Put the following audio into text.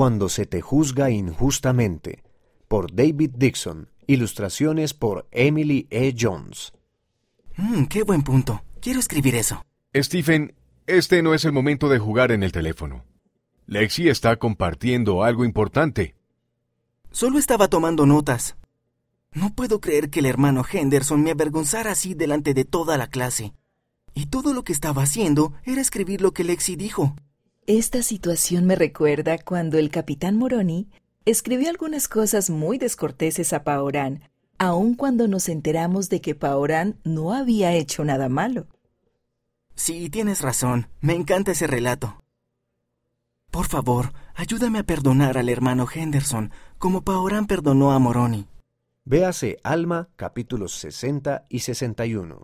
cuando se te juzga injustamente, por David Dixon, ilustraciones por Emily E. Jones. Mmm, qué buen punto. Quiero escribir eso. Stephen, este no es el momento de jugar en el teléfono. Lexi está compartiendo algo importante. Solo estaba tomando notas. No puedo creer que el hermano Henderson me avergonzara así delante de toda la clase. Y todo lo que estaba haciendo era escribir lo que Lexi dijo. Esta situación me recuerda cuando el capitán Moroni escribió algunas cosas muy descorteses a Paorán, aun cuando nos enteramos de que Paorán no había hecho nada malo. Sí, tienes razón. Me encanta ese relato. Por favor, ayúdame a perdonar al hermano Henderson, como Paorán perdonó a Moroni. Véase Alma capítulos 60 y 61.